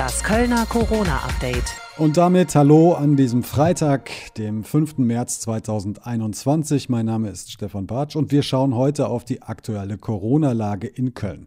Das Kölner Corona-Update. Und damit hallo an diesem Freitag, dem 5. März 2021. Mein Name ist Stefan Bartsch und wir schauen heute auf die aktuelle Corona-Lage in Köln.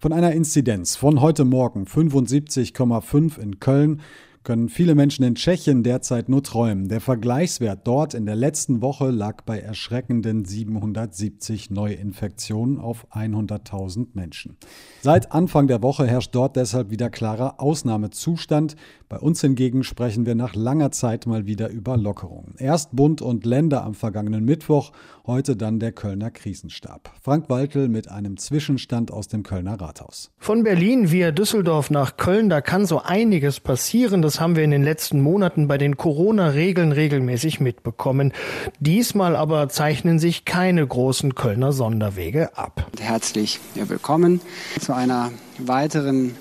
Von einer Inzidenz von heute Morgen 75,5 in Köln können viele Menschen in Tschechien derzeit nur träumen. Der Vergleichswert dort in der letzten Woche lag bei erschreckenden 770 Neuinfektionen auf 100.000 Menschen. Seit Anfang der Woche herrscht dort deshalb wieder klarer Ausnahmezustand. Bei uns hingegen sprechen wir nach langer Zeit mal wieder über Lockerungen. Erst Bund und Länder am vergangenen Mittwoch, heute dann der Kölner Krisenstab. Frank Waltel mit einem Zwischenstand aus dem Kölner Rathaus. Von Berlin via Düsseldorf nach Köln, da kann so einiges passieren. Das das haben wir in den letzten Monaten bei den Corona-Regeln regelmäßig mitbekommen. Diesmal aber zeichnen sich keine großen Kölner Sonderwege ab. Herzlich willkommen zu einer weiteren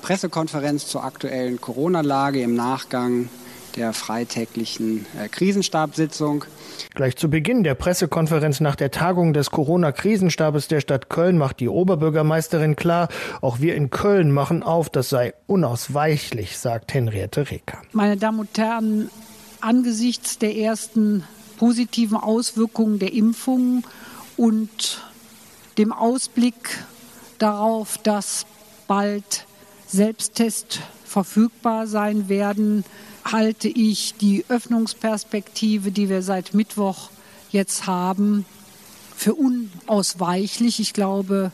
Pressekonferenz zur aktuellen Corona-Lage im Nachgang der freitäglichen äh, Krisenstabssitzung. Gleich zu Beginn der Pressekonferenz nach der Tagung des Corona-Krisenstabes der Stadt Köln macht die Oberbürgermeisterin klar, auch wir in Köln machen auf, das sei unausweichlich, sagt Henriette Reker. Meine Damen und Herren, angesichts der ersten positiven Auswirkungen der Impfung und dem Ausblick darauf, dass bald Selbsttest verfügbar sein werden, halte ich die Öffnungsperspektive, die wir seit Mittwoch jetzt haben, für unausweichlich. Ich glaube,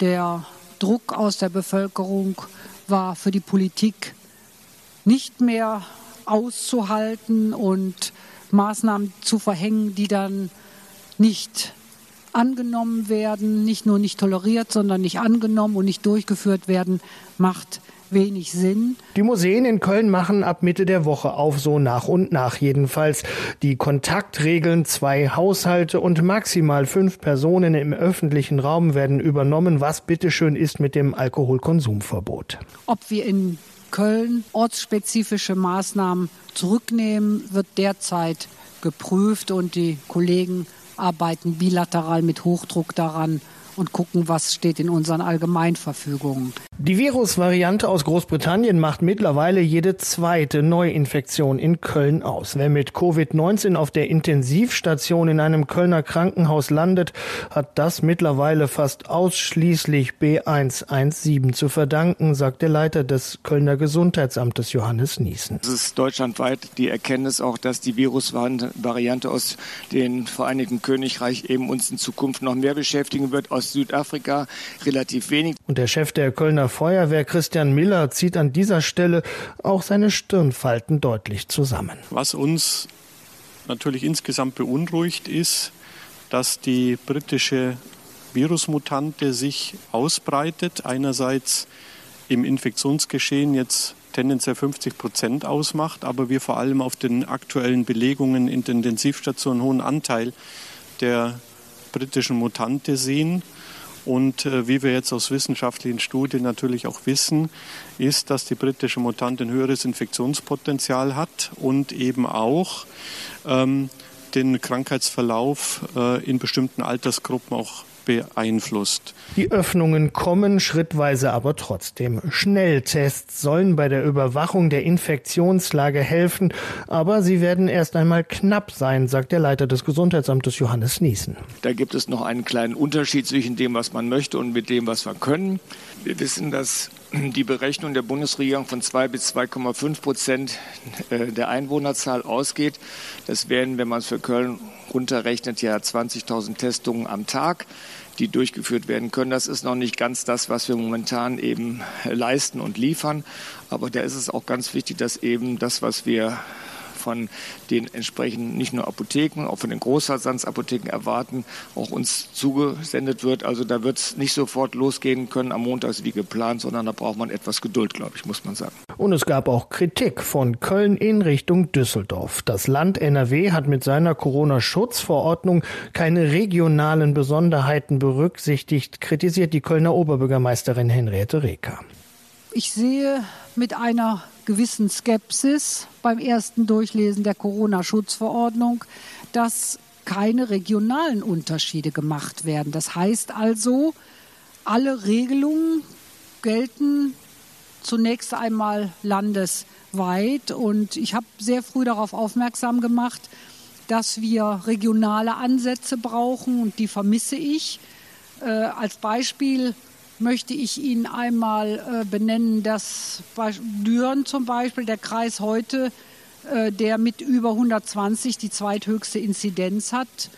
der Druck aus der Bevölkerung war für die Politik nicht mehr auszuhalten und Maßnahmen zu verhängen, die dann nicht angenommen werden, nicht nur nicht toleriert, sondern nicht angenommen und nicht durchgeführt werden, macht wenig Sinn. Die Museen in Köln machen ab Mitte der Woche auf, so nach und nach jedenfalls. Die Kontaktregeln, zwei Haushalte und maximal fünf Personen im öffentlichen Raum werden übernommen. Was bitteschön ist mit dem Alkoholkonsumverbot? Ob wir in Köln ortsspezifische Maßnahmen zurücknehmen, wird derzeit geprüft und die Kollegen arbeiten bilateral mit Hochdruck daran und gucken, was steht in unseren Allgemeinverfügungen. Die Virusvariante aus Großbritannien macht mittlerweile jede zweite Neuinfektion in Köln aus. Wer mit Covid-19 auf der Intensivstation in einem Kölner Krankenhaus landet, hat das mittlerweile fast ausschließlich B117 zu verdanken, sagt der Leiter des Kölner Gesundheitsamtes Johannes Niesen. Es ist deutschlandweit die Erkenntnis auch, dass die Virusvariante aus dem Vereinigten Königreich eben uns in Zukunft noch mehr beschäftigen wird, aus Südafrika relativ wenig. Und der Chef der Kölner Feuerwehr Christian Miller zieht an dieser Stelle auch seine Stirnfalten deutlich zusammen. Was uns natürlich insgesamt beunruhigt ist, dass die britische Virusmutante sich ausbreitet. Einerseits im Infektionsgeschehen jetzt tendenziell 50 Prozent ausmacht, aber wir vor allem auf den aktuellen Belegungen in den Intensivstationen einen hohen Anteil der britischen Mutante sehen. Und äh, wie wir jetzt aus wissenschaftlichen Studien natürlich auch wissen, ist, dass die britische Mutantin höheres Infektionspotenzial hat und eben auch ähm, den Krankheitsverlauf äh, in bestimmten Altersgruppen auch beeinflusst. Die Öffnungen kommen schrittweise aber trotzdem. Schnelltests sollen bei der Überwachung der Infektionslage helfen, aber sie werden erst einmal knapp sein, sagt der Leiter des Gesundheitsamtes Johannes Niesen. Da gibt es noch einen kleinen Unterschied zwischen dem, was man möchte und mit dem, was wir können. Wir wissen, dass die Berechnung der Bundesregierung von 2 bis 2,5 Prozent äh, der Einwohnerzahl ausgeht. Das wären, wenn man es für Köln runterrechnet, ja 20.000 Testungen am Tag, die durchgeführt werden können. Das ist noch nicht ganz das, was wir momentan eben leisten und liefern. Aber da ist es auch ganz wichtig, dass eben das, was wir von den entsprechenden nicht nur Apotheken, auch von den Großversandsapotheken erwarten, auch uns zugesendet wird. Also da wird es nicht sofort losgehen können am Montag wie geplant, sondern da braucht man etwas Geduld, glaube ich, muss man sagen. Und es gab auch Kritik von Köln in Richtung Düsseldorf. Das Land NRW hat mit seiner Corona-Schutzverordnung keine regionalen Besonderheiten berücksichtigt, kritisiert die Kölner Oberbürgermeisterin Henriette Reker. Ich sehe mit einer gewissen Skepsis beim ersten Durchlesen der Corona-Schutzverordnung, dass keine regionalen Unterschiede gemacht werden. Das heißt also, alle Regelungen gelten zunächst einmal landesweit. Und ich habe sehr früh darauf aufmerksam gemacht, dass wir regionale Ansätze brauchen und die vermisse ich. Äh, als Beispiel möchte ich Ihnen einmal äh, benennen, dass bei Düren zum Beispiel der Kreis heute, äh, der mit über 120 die zweithöchste Inzidenz hat,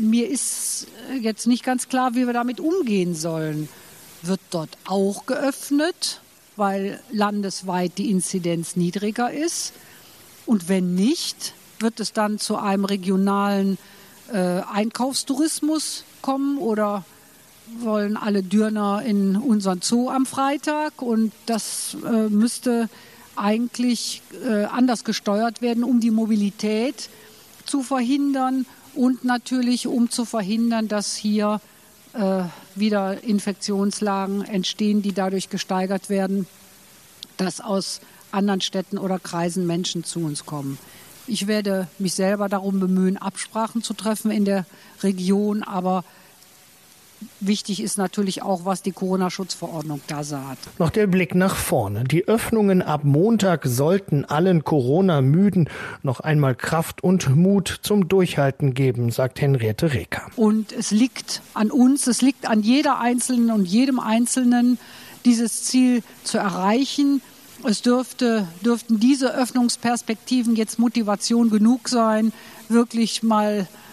mir ist jetzt nicht ganz klar, wie wir damit umgehen sollen. Wird dort auch geöffnet, weil landesweit die Inzidenz niedriger ist? Und wenn nicht, wird es dann zu einem regionalen äh, Einkaufstourismus kommen oder wollen alle Dürner in unseren Zoo am Freitag? Und das äh, müsste eigentlich äh, anders gesteuert werden, um die Mobilität zu verhindern und natürlich um zu verhindern, dass hier äh, wieder Infektionslagen entstehen, die dadurch gesteigert werden, dass aus anderen Städten oder Kreisen Menschen zu uns kommen. Ich werde mich selber darum bemühen, Absprachen zu treffen in der Region, aber Wichtig ist natürlich auch, was die Corona-Schutzverordnung da sagt. Noch der Blick nach vorne. Die Öffnungen ab Montag sollten allen Corona-Müden noch einmal Kraft und Mut zum Durchhalten geben, sagt Henriette Reker. Und es liegt an uns, es liegt an jeder Einzelnen und jedem Einzelnen, dieses Ziel zu erreichen. Es dürfte, dürften diese Öffnungsperspektiven jetzt Motivation genug sein, wirklich mal äh,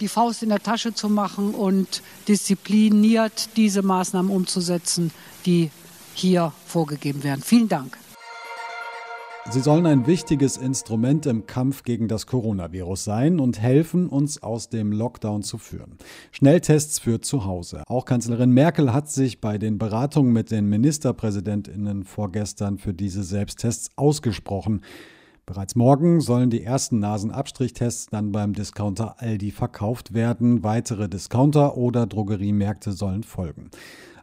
die Faust in der Tasche zu machen und diszipliniert diese Maßnahmen umzusetzen, die hier vorgegeben werden. Vielen Dank. Sie sollen ein wichtiges Instrument im Kampf gegen das Coronavirus sein und helfen, uns aus dem Lockdown zu führen. Schnelltests für zu Hause. Auch Kanzlerin Merkel hat sich bei den Beratungen mit den Ministerpräsidentinnen vorgestern für diese Selbsttests ausgesprochen. Bereits morgen sollen die ersten Nasenabstrichtests dann beim Discounter Aldi verkauft werden. Weitere Discounter oder Drogeriemärkte sollen folgen.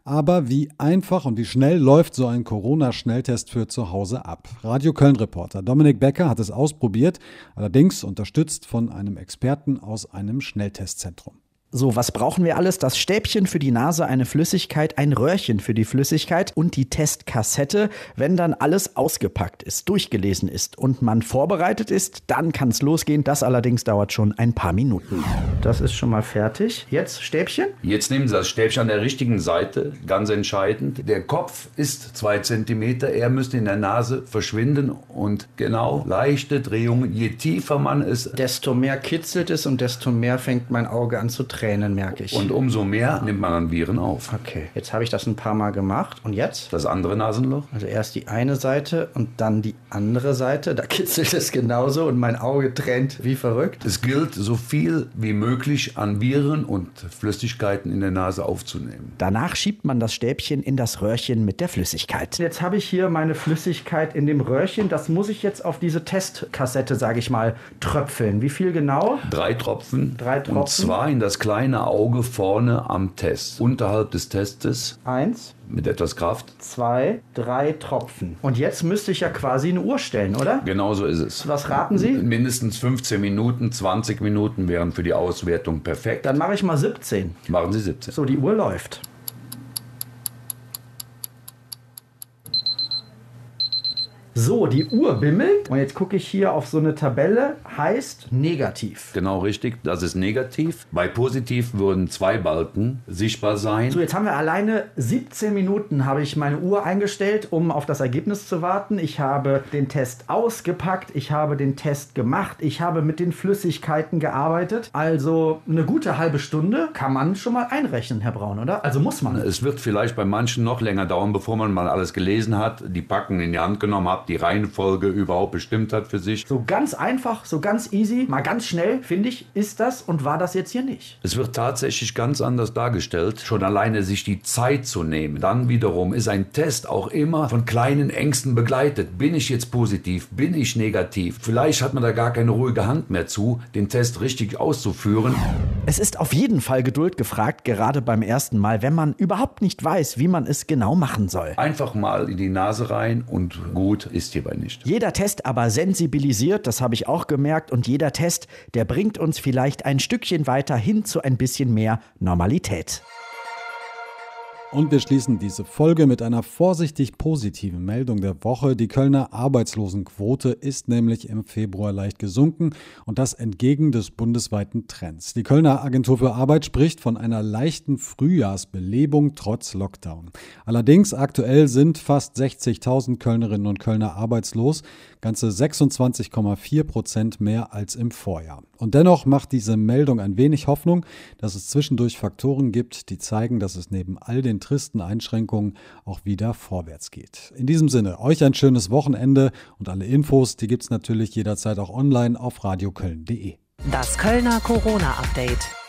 Aber wie einfach und wie schnell läuft so ein Corona-Schnelltest für zu Hause ab? Radio Köln-Reporter Dominik Becker hat es ausprobiert, allerdings unterstützt von einem Experten aus einem Schnelltestzentrum. So, was brauchen wir alles? Das Stäbchen für die Nase, eine Flüssigkeit, ein Röhrchen für die Flüssigkeit und die Testkassette. Wenn dann alles ausgepackt ist, durchgelesen ist und man vorbereitet ist, dann kann es losgehen. Das allerdings dauert schon ein paar Minuten. Das ist schon mal fertig. Jetzt Stäbchen? Jetzt nehmen Sie das Stäbchen an der richtigen Seite, ganz entscheidend. Der Kopf ist zwei Zentimeter, er müsste in der Nase verschwinden und genau leichte Drehungen. Je tiefer man ist, desto mehr kitzelt es und desto mehr fängt mein Auge an zu tränen. Tränen, merke ich. Und umso mehr nimmt man an Viren auf. Okay, jetzt habe ich das ein paar Mal gemacht. Und jetzt? Das andere Nasenloch? Also erst die eine Seite und dann die andere Seite. Da kitzelt es genauso und mein Auge tränt wie verrückt. Es gilt, so viel wie möglich an Viren und Flüssigkeiten in der Nase aufzunehmen. Danach schiebt man das Stäbchen in das Röhrchen mit der Flüssigkeit. Jetzt habe ich hier meine Flüssigkeit in dem Röhrchen. Das muss ich jetzt auf diese Testkassette, sage ich mal, tröpfeln. Wie viel genau? Drei Tropfen. Drei Tropfen. Und zwar in das kleine Auge vorne am Test. Unterhalb des Testes. Eins. Mit etwas Kraft. Zwei, drei Tropfen. Und jetzt müsste ich ja quasi eine Uhr stellen, oder? Genau so ist es. Was raten Sie? Mindestens 15 Minuten, 20 Minuten wären für die Auswertung perfekt. Dann mache ich mal 17. Machen Sie 17. So, die Uhr läuft. So, die Uhr bimmelt. Und jetzt gucke ich hier auf so eine Tabelle. Heißt negativ. Genau richtig, das ist negativ. Bei positiv würden zwei Balken sichtbar sein. So, jetzt haben wir alleine 17 Minuten, habe ich meine Uhr eingestellt, um auf das Ergebnis zu warten. Ich habe den Test ausgepackt, ich habe den Test gemacht, ich habe mit den Flüssigkeiten gearbeitet. Also eine gute halbe Stunde kann man schon mal einrechnen, Herr Braun, oder? Also muss man. Es wird vielleicht bei manchen noch länger dauern, bevor man mal alles gelesen hat, die Packen in die Hand genommen hat, die Reihenfolge überhaupt bestimmt hat für sich. So ganz einfach, so ganz easy, mal ganz schnell, finde ich, ist das und war das jetzt hier nicht. Es wird tatsächlich ganz anders dargestellt. Schon alleine sich die Zeit zu nehmen. Dann wiederum ist ein Test auch immer von kleinen Ängsten begleitet. Bin ich jetzt positiv? Bin ich negativ? Vielleicht hat man da gar keine ruhige Hand mehr zu, den Test richtig auszuführen. Es ist auf jeden Fall Geduld gefragt, gerade beim ersten Mal, wenn man überhaupt nicht weiß, wie man es genau machen soll. Einfach mal in die Nase rein und gut ist hierbei nicht. Jeder Test aber sensibilisiert, das habe ich auch gemerkt, und jeder Test, der bringt uns vielleicht ein Stückchen weiter hin zu ein bisschen mehr Normalität. Und wir schließen diese Folge mit einer vorsichtig positiven Meldung der Woche. Die Kölner Arbeitslosenquote ist nämlich im Februar leicht gesunken und das entgegen des bundesweiten Trends. Die Kölner Agentur für Arbeit spricht von einer leichten Frühjahrsbelebung trotz Lockdown. Allerdings aktuell sind fast 60.000 Kölnerinnen und Kölner arbeitslos, ganze 26,4 Prozent mehr als im Vorjahr. Und dennoch macht diese Meldung ein wenig Hoffnung, dass es zwischendurch Faktoren gibt, die zeigen, dass es neben all den tristen Einschränkungen auch wieder vorwärts geht. In diesem Sinne, euch ein schönes Wochenende und alle Infos, die gibt es natürlich jederzeit auch online auf radioköln.de. Das Kölner Corona-Update.